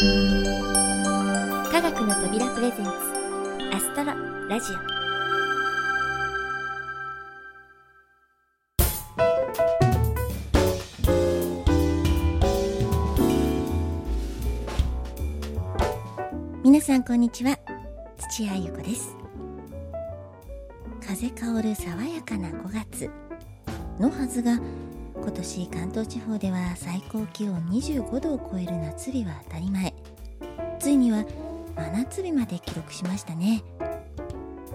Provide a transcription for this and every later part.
科学の扉プレゼンツアストロラジオ。皆さんこんにちは。土屋ゆ子です。風香る爽やかな5月。のはずが今年関東地方では最高気温25度を超える夏日は当たり前。ついには真夏日まで記録しましたね。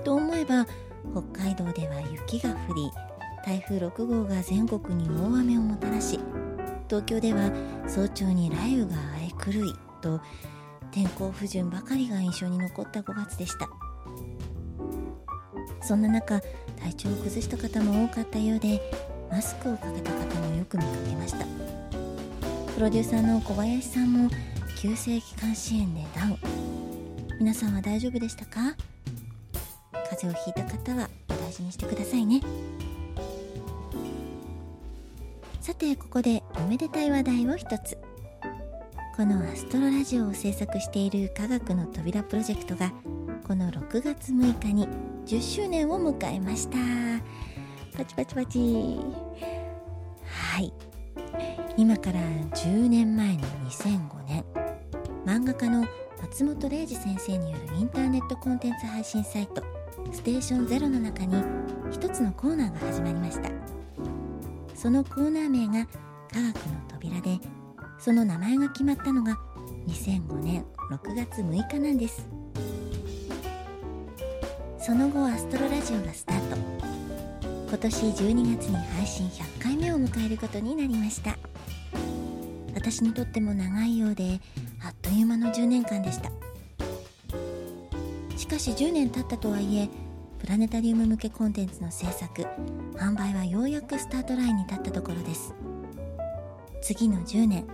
と思えば北海道では雪が降り台風6号が全国に大雨をもたらし東京では早朝に雷雨が荒れ狂いと天候不順ばかりが印象に残った5月でした。そんな中体調を崩した方も多かったようでマスクをかけた方もよく見かけました。プロデューサーの小林さんも急性気管支炎でダウン。皆さんは大丈夫でしたか？風邪をひいた方はお大事にしてくださいね。さてここでおめでたい話題を一つ。このアストロラジオを制作している科学の扉プロジェクトがこの6月6日に10周年を迎えました。パチパチパチ。はい。今から10年前の2005年。漫画家の松本零士先生によるインターネットコンテンツ配信サイトステーションゼロの中に一つのコーナーが始まりました。そのコーナー名が科学の扉でその名前が決まったのが2005年6月6日なんです。その後アストロラジオがスタート。今年12月に配信100回目を迎えることになりました。私にとっても長いようであっという間の10年間でした。しかし10年経ったとはいえプラネタリウム向けコンテンツの制作販売はようやくスタートラインに立ったところです。次の10年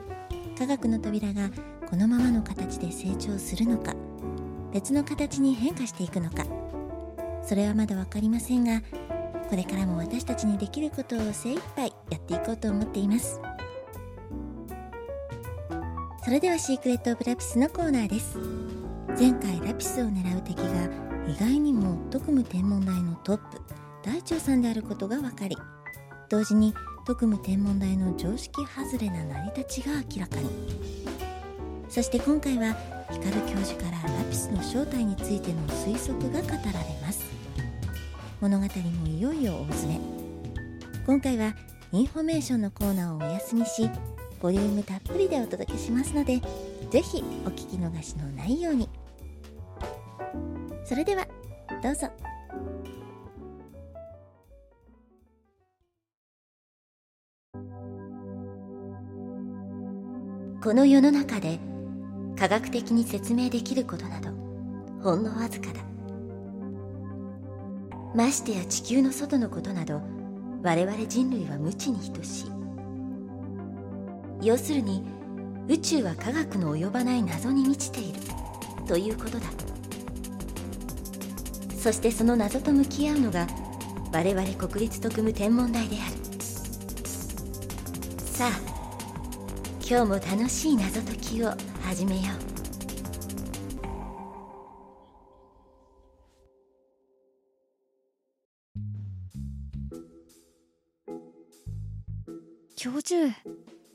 科学の扉がこのままの形で成長するのか別の形に変化していくのか。それはまだ分かりませんがこれからも私たちにできることを精一杯やっていこうと思っています。それではシークレット・オブ・ラピスのコーナーです。前回ラピスを狙う敵が意外にも特務天文台のトップ大腸さんであることが分かり同時に特務天文台の常識外れな成り立ちが明らかに。そして今回は光教授からラピスの正体についての推測が語られます。物語もいよいよ大詰め。今回はインフォメーションのコーナーをお休みしボリュームたっぷりでお届けしますのでぜひお聞き逃しのないように。それではどうぞ。この世の中で科学的に説明できることなどほんのわずかだ。ましてや地球の外のことなど我々人類は無知に等しい。要するに宇宙は科学の及ばない謎に満ちている。ということだ。そしてその謎と向き合うのが我々国立特務天文台である。さあ今日も楽しい謎解きを始めよう。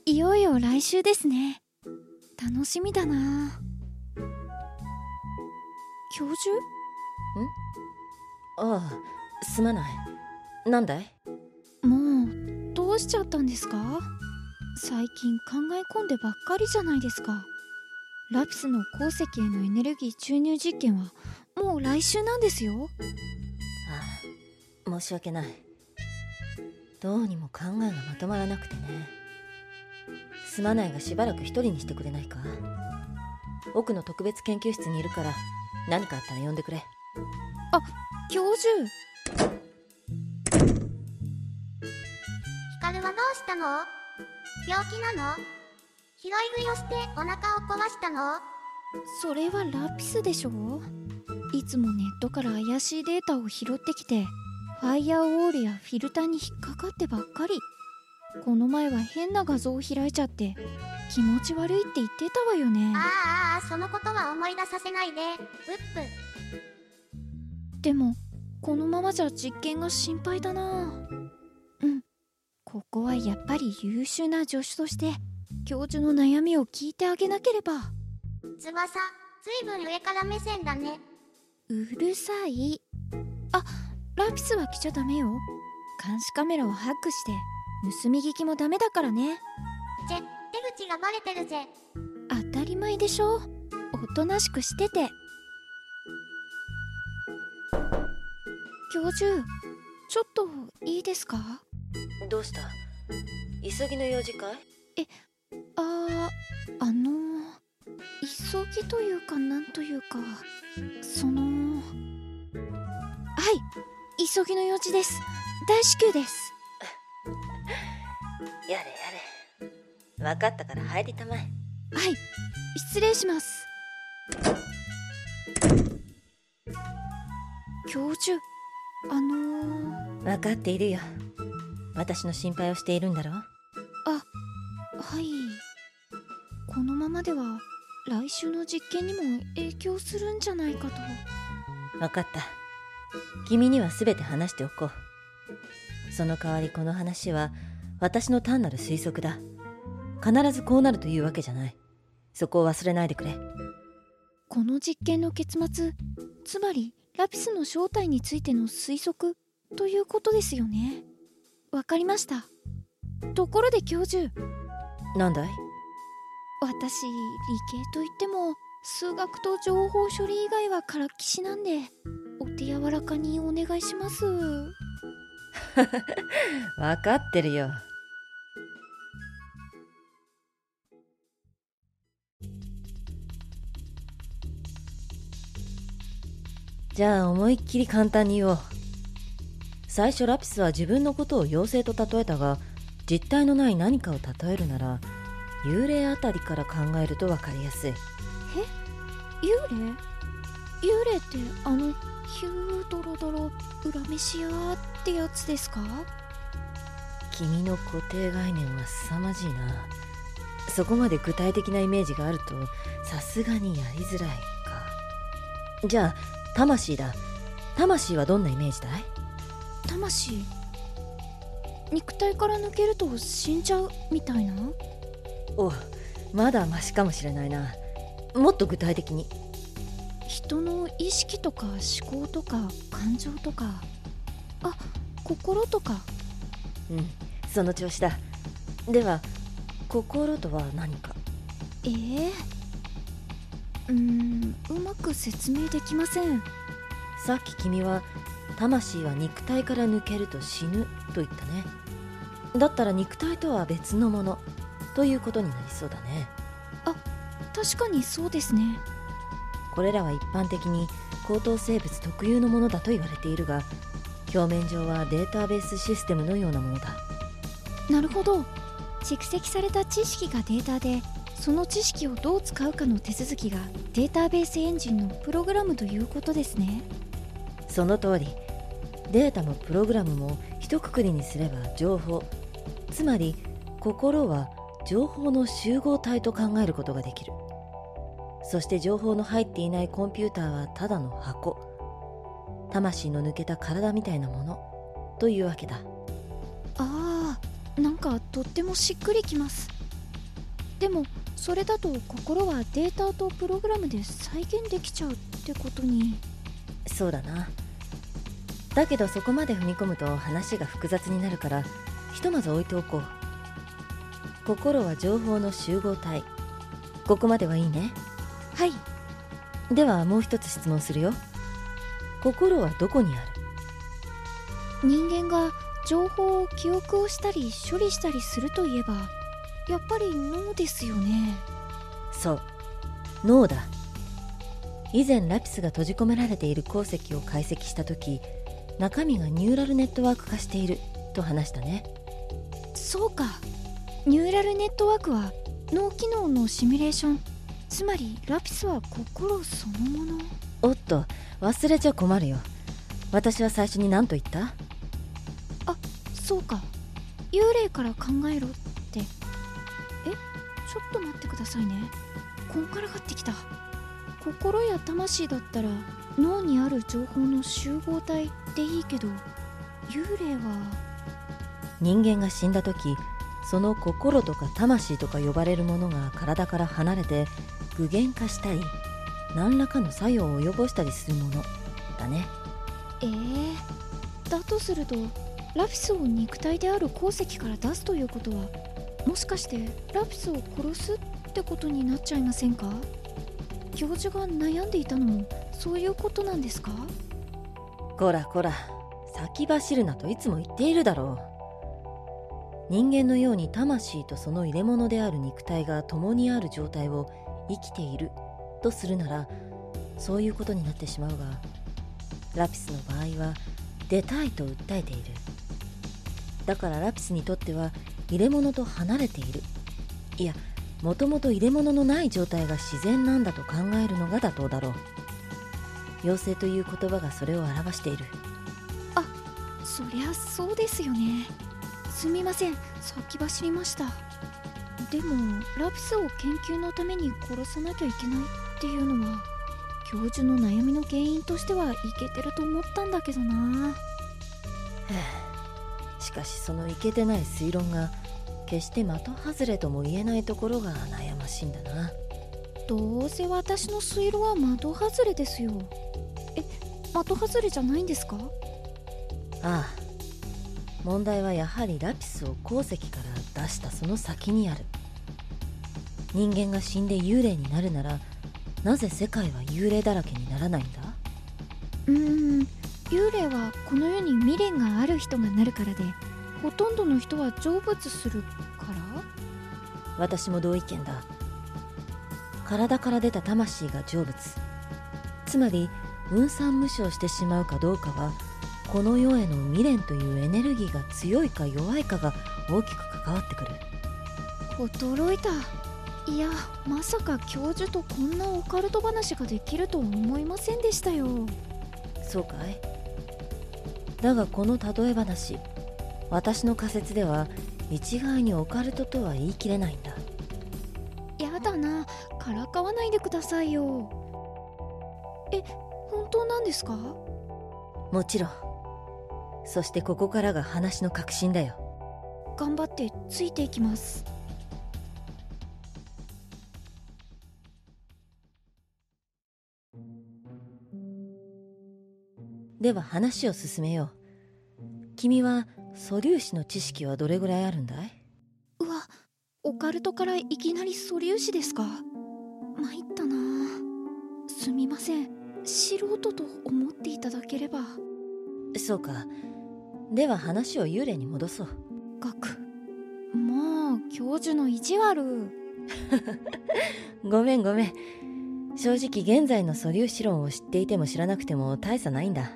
いよいよ来週ですね。楽しみだな。教授ああすまない。なんだい？もうどうしちゃったんですか？最近考え込んでばっかりじゃないですか。ラピスの鉱石へのエネルギー注入実験はもう来週なんですよ。ああ申し訳ない。どうにも考えがまとまらなくてねすまないがしばらく一人にしてくれないか。奥の特別研究室にいるから何かあったら呼んでくれ。あ教授。ヒカルはどうしたの？病気なの？拾い食いをしてお腹を壊したの？それはラピスでしょいつもネットから怪しいデータを拾ってきてファイヤーウォールやフィルターに引っかかってばっかりこの前は変な画像を開いちゃって気持ち悪いって言ってたわよね。あああそのことは思い出させないで、うっぷ。でもこのままじゃ実験が心配だな。うん。ここはやっぱり優秀な助手として教授の悩みを聞いてあげなければ。翼、ずいぶん上から目線だね。うるさい。あラピスは来ちゃダメよ。監視カメラをハックして盗み聞きもダメだからね。ちぇ、手口がバレてるぜ。当たり前でしょ。おとなしくしてて。教授ちょっといいですか？どうした？急ぎの用事かい？あーあの急ぎというかなんというかそのはい急ぎの用事です。大至急ですやれやれ。分かったから入りたまえ。はい。失礼します。教授あのー、分かっているよ。私の心配をしているんだろ？はい。このままでは来週の実験にも影響するんじゃないかと。分かった。君には全て話しておこう。その代わりこの話は私の単なる推測だ。必ずこうなるというわけじゃない。そこを忘れないでくれ。この実験の結末つまりラピスの正体についての推測ということですよね。わかりました。ところで教授。なんだい？私理系といっても数学と情報処理以外はからっきしなんでお手柔らかにお願いします 分かってるよ。じゃあ思いっきり簡単に言おう。最初ラピスは自分のことを妖精と例えたが実体のない何かを例えるなら幽霊あたりから考えると分かりやすい。え？幽霊？幽霊ってあのヒュードロドロ裏飯屋ってやつですか？君の固定概念は凄まじいな。そこまで具体的なイメージがあるとさすがにやりづらいか。じゃあ魂だ。魂はどんなイメージだい？魂？肉体から抜けると死んじゃうみたいな？おまだマシかもしれないな。もっと具体的に人の意識とか思考とか感情とかあ心とか。うん。その調子だ。では心とは何か？ええ。うーんうまく説明できません。さっき君は魂は肉体から抜けると死ぬと言ったね。だったら肉体とは別のものということになりそうだね。確かにそうですねこれらは一般的に高等生物特有のものだと言われているが表面上はデータベースシステムのようなものだ。なるほど。蓄積された知識がデータでその知識をどう使うかの手続きがデータベースエンジンのプログラムということですね。その通り。データもプログラムも一括りにすれば情報つまり心は情報の集合体と考えることができるそして情報の入っていないコンピューターはただの箱。魂の抜けた体みたいなもの。というわけだ。ああなんかとってもしっくりきます。でもそれだと心はデータとプログラムで再現できちゃうってことに。そうだな。だけどそこまで踏み込むと話が複雑になるからひとまず置いておこう。心は情報の集合体。ここまではいいねはい。ではもう一つ質問するよ。心はどこにある？人間が情報を記憶をしたり処理したりするといえばやっぱり脳ですよね。そう。脳だ。以前ラピスが閉じ込められている鉱石を解析した時中身がニューラルネットワーク化していると話したね。そうか。ニューラルネットワークは脳機能のシミュレーションつまりラピスは心そのもの？おっと忘れちゃ困るよ。私は最初に何と言った？そうか。幽霊から考えろって。えちょっと待ってくださいね。こんがらがってきた。心や魂だったら脳にある情報の集合体でいいけど幽霊は？人間が死んだ時その心とか魂とか呼ばれるものが体から離れて具現化したり何らかの作用を及ぼしたりするものだね。えー、だとするとラピスを肉体である鉱石から出すということはもしかしてラピスを殺すってことになっちゃいませんか？教授が悩んでいたのもそういうことなんですか？こらこら先走るなといつも言っているだろう。人間のように魂とその入れ物である肉体が共にある状態を生きている。とするならそういうことになってしまうがラピスの場合は出たいと訴えている。だからラピスにとっては入れ物と離れている。いやもともと入れ物のない状態が自然なんだと考えるのが妥当だろう。妖精という言葉がそれを表している。あそりゃそうですよね。すみません。先走りました。でもラピスを研究のために殺さなきゃいけないっていうのは教授の悩みの原因としてはいけてると思ったんだけどな。しかしそのいけてない推論が決して的外れとも言えないところが悩ましいんだな。どうせ私の推論は的外れですよ。え的外れじゃないんですか？ああ。問題はやはりラピスを鉱石から出したその先にある人間が死んで幽霊になるならなぜ世界は幽霊だらけにならないんだ？うーん幽霊はこの世に未練がある人がなるからでほとんどの人は成仏するから？私も同意見だ。体から出た魂が成仏。つまり分散無償してしまうかどうかはこの世への未練というエネルギーが強いか弱いかが大きく関わってくる。驚いたいやまさか教授とこんなオカルト話ができるとは思いませんでしたよ。そうかい？だがこの例え話私の仮説では一概にオカルトとは言い切れないんだ。やだな。からかわないでくださいよ。え本当なんですか？もちろん。そしてここからが話の核心だよ。頑張ってついていきますでは話を進めよう。君は素粒子の知識はどれぐらいあるんだい？うわオカルトからいきなり素粒子ですか？参ったな。すみません。素人と思っていただければ。そうか。では話を幽霊に戻そう。学もう教授の意地悪。ごめんごめん。正直現在の素粒子論を知っていても知らなくても大差ないんだ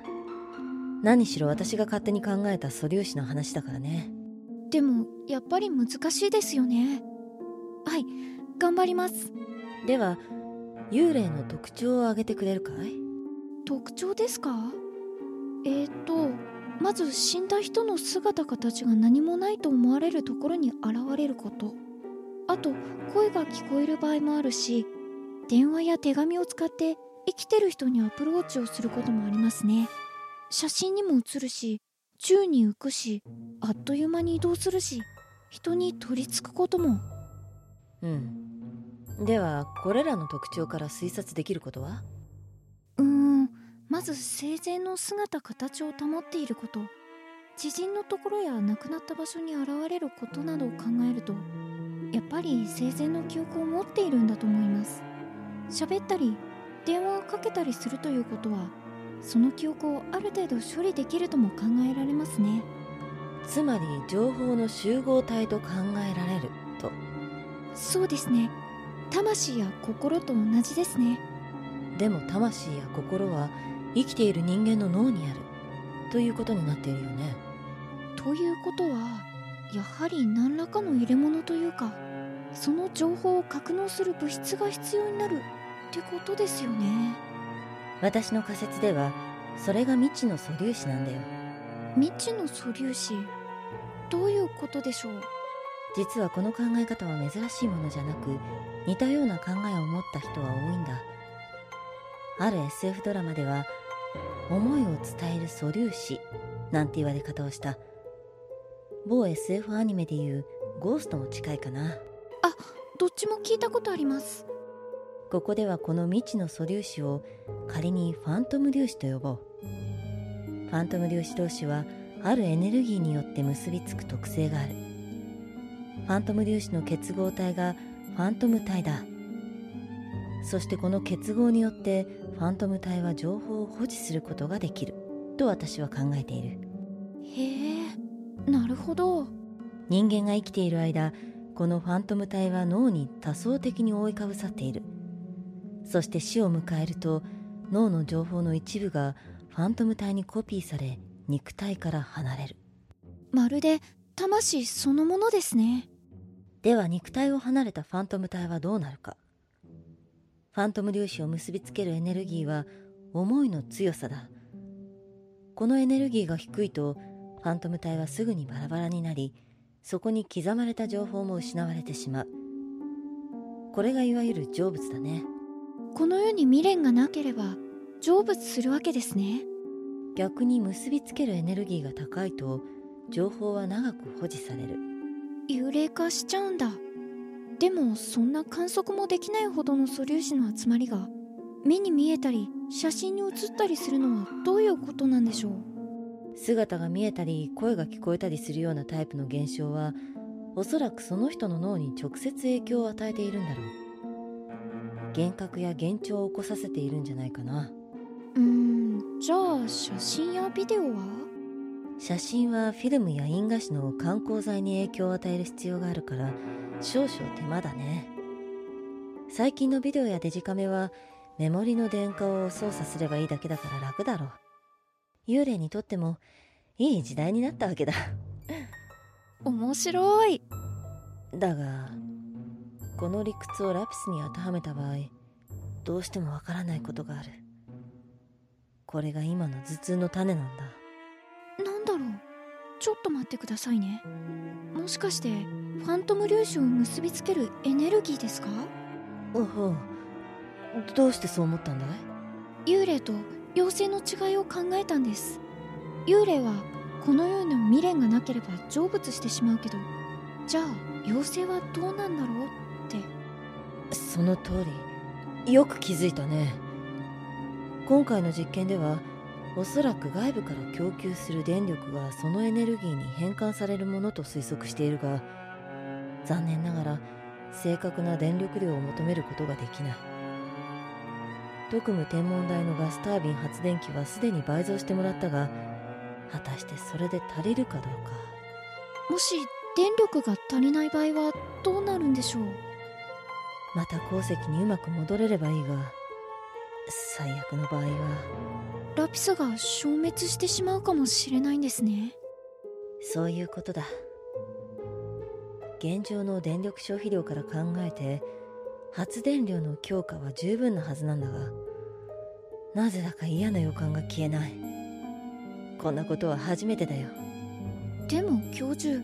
何しろ私が勝手に考えた素粒子の話だからね。でもやっぱり難しいですよね。はい頑張ります。では幽霊の特徴を挙げてくれるかい？特徴ですか？えーとまず死んだ人の姿形が何もないと思われるところに現れること。あと声が聞こえる場合もあるし電話や手紙を使って生きてる人にアプローチをすることもありますね写真にも写るし宙に浮くしあっという間に移動するし人に取り付くことも。うん。ではこれらの特徴から推察できることは？うーん。まず生前の姿形を保っていること。知人のところや亡くなった場所に現れることなどを考えるとやっぱり生前の記憶を持っているんだと思います。喋ったり電話をかけたりするということはその記憶をある程度処理できるとも考えられますね。つまり情報の集合体と考えられると。そうですね。魂や心と同じですね。でも魂や心は生きている人間の脳にある。ということになっているよね。ということはやはり何らかの入れ物というかその情報を格納する物質が必要になるってことですよね私の仮説ではそれが未知の素粒子なんだよ。未知の素粒子？どういうことでしょう？実はこの考え方は珍しいものじゃなく似たような考えを持った人は多いんだ。ある SF ドラマでは思いを伝える素粒子なんて言われ方をした。某 SF アニメでいうゴーストも近いかな。あどっちも聞いたことありますここではこの未知の素粒子を仮にファントム粒子と呼ぼう。ファントム粒子同士はあるエネルギーによって結びつく特性がある。ファントム粒子の結合体がファントム体だ。そしてこの結合によってファントム体は情報を保持することができる。と私は考えている。へえなるほど。人間が生きている間このファントム体は脳に多層的に覆いかぶさっているそして死を迎えると脳の情報の一部がファントム体にコピーされ肉体から離れる。まるで魂そのものですね。では肉体を離れたファントム体はどうなるか。ファントム粒子を結びつけるエネルギーは思いの強さだ。このエネルギーが低いとファントム体はすぐにバラバラになりそこに刻まれた情報も失われてしまう。これがいわゆる成仏だねこの世に未練がなければ成仏するわけですね。逆に結びつけるエネルギーが高いと情報は長く保持される。幽霊化しちゃうんだ。でもそんな観測もできないほどの素粒子の集まりが目に見えたり写真に写ったりするのはどういうことなんでしょう？姿が見えたり声が聞こえたりするようなタイプの現象はおそらくその人の脳に直接影響を与えているんだろう幻覚や幻聴を起こさせているんじゃないかな。うーんじゃあ写真やビデオは？写真はフィルムや印画紙の観光剤に影響を与える必要があるから少々手間だね。最近のビデオやデジカメはメモリの電荷を操作すればいいだけだから楽だろう。幽霊にとってもいい時代になったわけだ。面白い。だがこの理屈をラピスに当てはめた場合どうしてもわからないことがある。これが今の頭痛の種なんだ。なんだろう。ちょっと待ってくださいね。もしかしてファントム粒子を結びつけるエネルギーですか？おほどうしてそう思ったんだい？幽霊と妖精の違いを考えたんです。幽霊はこの世の未練がなければ成仏してしまうけどじゃあ妖精はどうなんだろう？その通り。よく気づいたね。今回の実験ではおそらく外部から供給する電力がそのエネルギーに変換されるものと推測しているが残念ながら正確な電力量を求めることができない。特務天文台のガスタービン発電機はすでに倍増してもらったが果たしてそれで足りるかどうか。もし電力が足りない場合はどうなるんでしょう？また鉱石にうまく戻れればいいが最悪の場合は。ラピスが消滅してしまうかもしれないんですね。そういうことだ。現状の電力消費量から考えて発電量の強化は十分なはずなんだがなぜだか嫌な予感が消えない。こんなことは初めてだよ。でも教授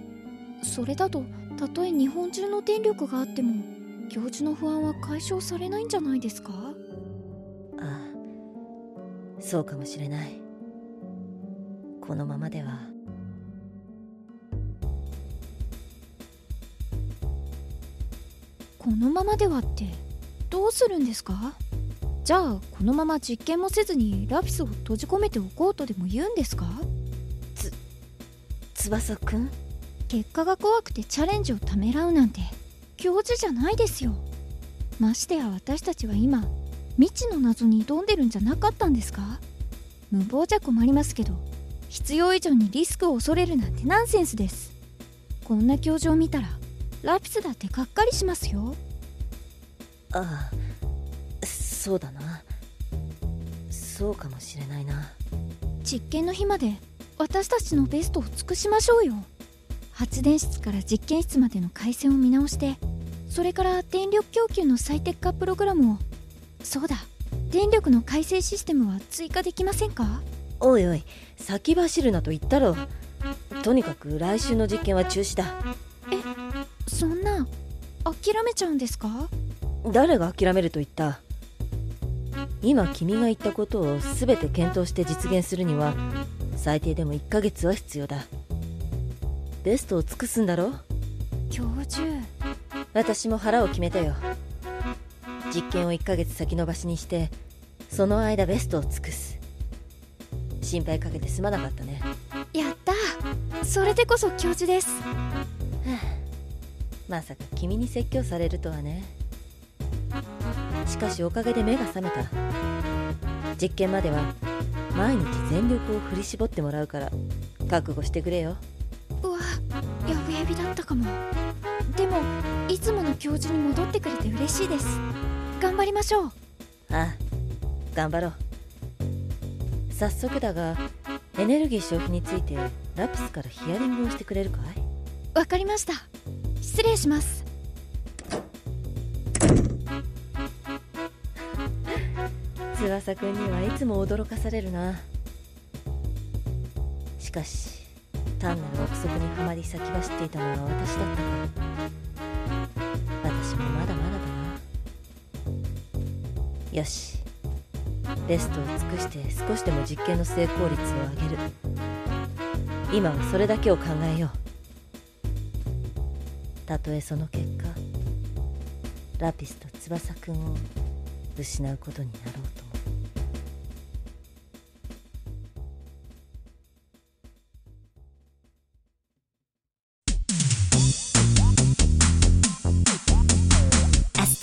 それだとたとえ日本中の電力があっても教授の不安は解消されないんじゃないですか？ああそうかもしれない。このままでは。このままではってどうするんですか？じゃあこのまま実験もせずにラピスを閉じ込めておこうとでも言うんですか？翼くん？結果が怖くてチャレンジをためらうなんて教授じゃないですよ。ましてや私たちは今未知の謎に挑んでるんじゃなかったんですか？無謀じゃ困りますけど必要以上にリスクを恐れるなんてナンセンスです。こんな教授を見たらラピスだってがっかりしますよ。ああそうだな。そうかもしれないな。実験の日まで私たちのベストを尽くしましょうよ発電室から実験室までの回線を見直してそれから電力供給の最適化プログラムを。そうだ。電力の改正システムは追加できませんか？おいおい。先走るなと言ったろ。とにかく来週の実験は中止だ。そんな諦めちゃうんですか？誰が諦めると言った？今君が言ったことを全て検討して実現するには最低でも1ヶ月は必要だベストを尽くすんだろ？教授。私も腹を決めたよ。実験を1ヶ月先延ばしにしてその間ベストを尽くす。心配かけてすまなかったね。やった。それでこそ教授です。まさか君に説教されるとはね。しかしおかげで目が覚めた。実験までは毎日全力を振り絞ってもらうから覚悟してくれよびだったかも。でもいつもの教授に戻ってくれて嬉しいです。頑張りましょう。ああ頑張ろう。早速だがエネルギー消費についてラピスからヒアリングをしてくれるかい？わかりました。失礼します。翼くんにはいつも驚かされるな。しかし単なる憶測にはまり先走っていたのは私だったか私もまだまだだな。よし。ベストを尽くして少しでも実験の成功率を上げる。今はそれだけを考えよう。たとえその結果ラピスと翼くんを失うことになろうと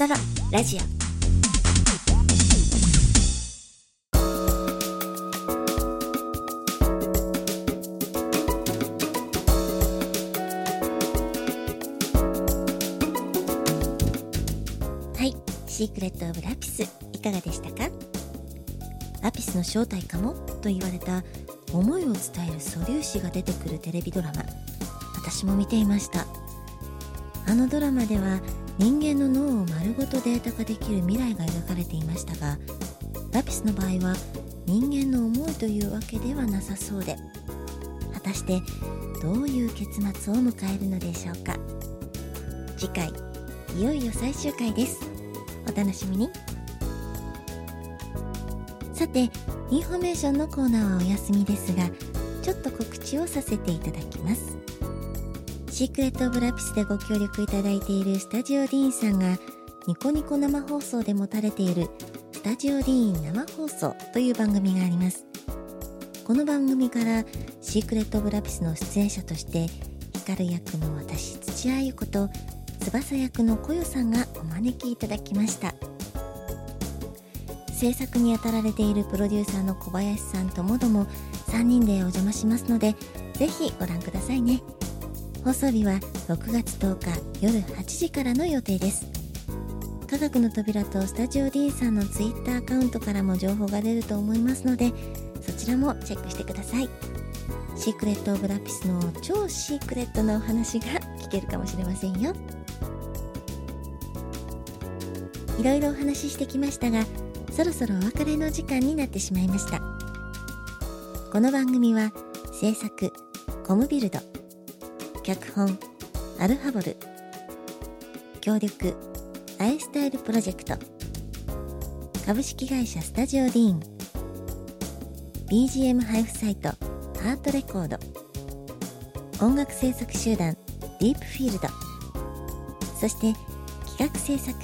トロラジオ。はいシークレット・オブ・ラピスいかがでしたか？ラピスの正体かもと言われた思いを伝える素粒子が出てくるテレビドラマ。私も見ていました。あのドラマでは人間の脳を丸ごとデータ化できる未来が描かれていましたがラピスの場合は人間の思いというわけではなさそうで果たしてどういう結末を迎えるのでしょうか。次回いよいよ最終回です。お楽しみに。さてインフォメーションのコーナーはお休みですがちょっと告知をさせていただきます。シークレット・オブ・ラピスでご協力いただいているスタジオディーンさんがニコニコ生放送で持たれているスタジオディーン生放送という番組があります。この番組からシークレット・オブ・ラピスの出演者として光役の私土屋ゆ子と翼役のこよさんがお招きいただきました。制作に当たられているプロデューサーの小林さんともども3人でお邪魔しますのでぜひご覧くださいね。放送日は6月10日夜8時からの予定です。科学の扉とスタジオ D さんのツイッターアカウントからも情報が出ると思いますのでそちらもチェックしてください。シークレット・オブ・ラピスの超シークレットなお話が聞けるかもしれませんよ。いろいろお話ししてきましたがそろそろお別れの時間になってしまいました。この番組は制作コムビルド脚本アルファボル。協力アイスタイルプロジェクト。株式会社スタジオディーン。BGM 配布サイトハートレコード。音楽制作集団ディープフィールド。そして企画制作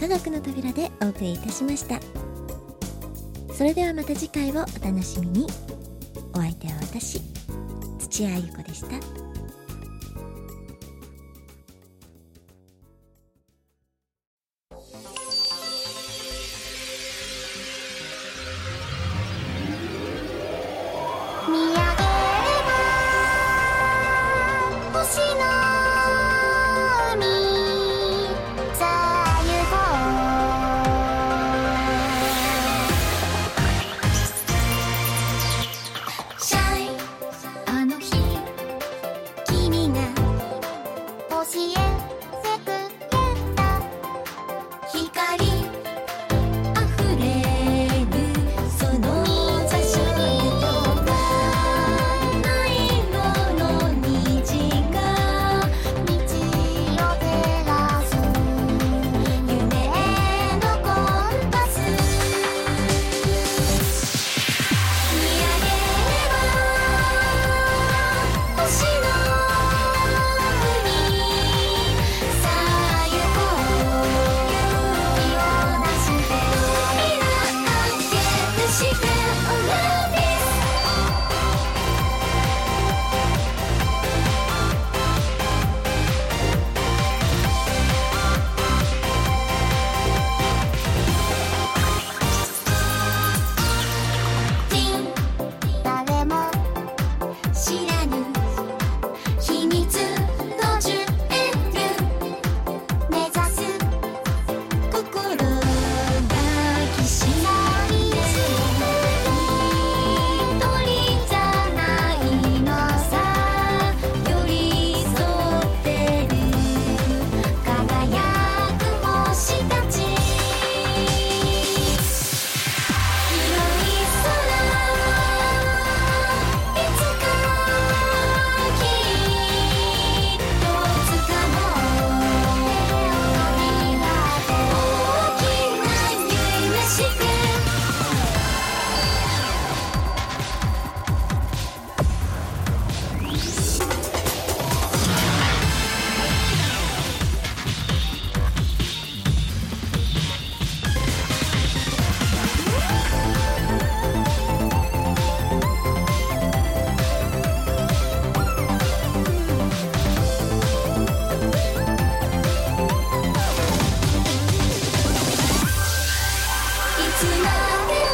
科学の扉でお送りいたしました。それではまた次回をお楽しみに。お相手は私土屋ゆ子でした。tonight.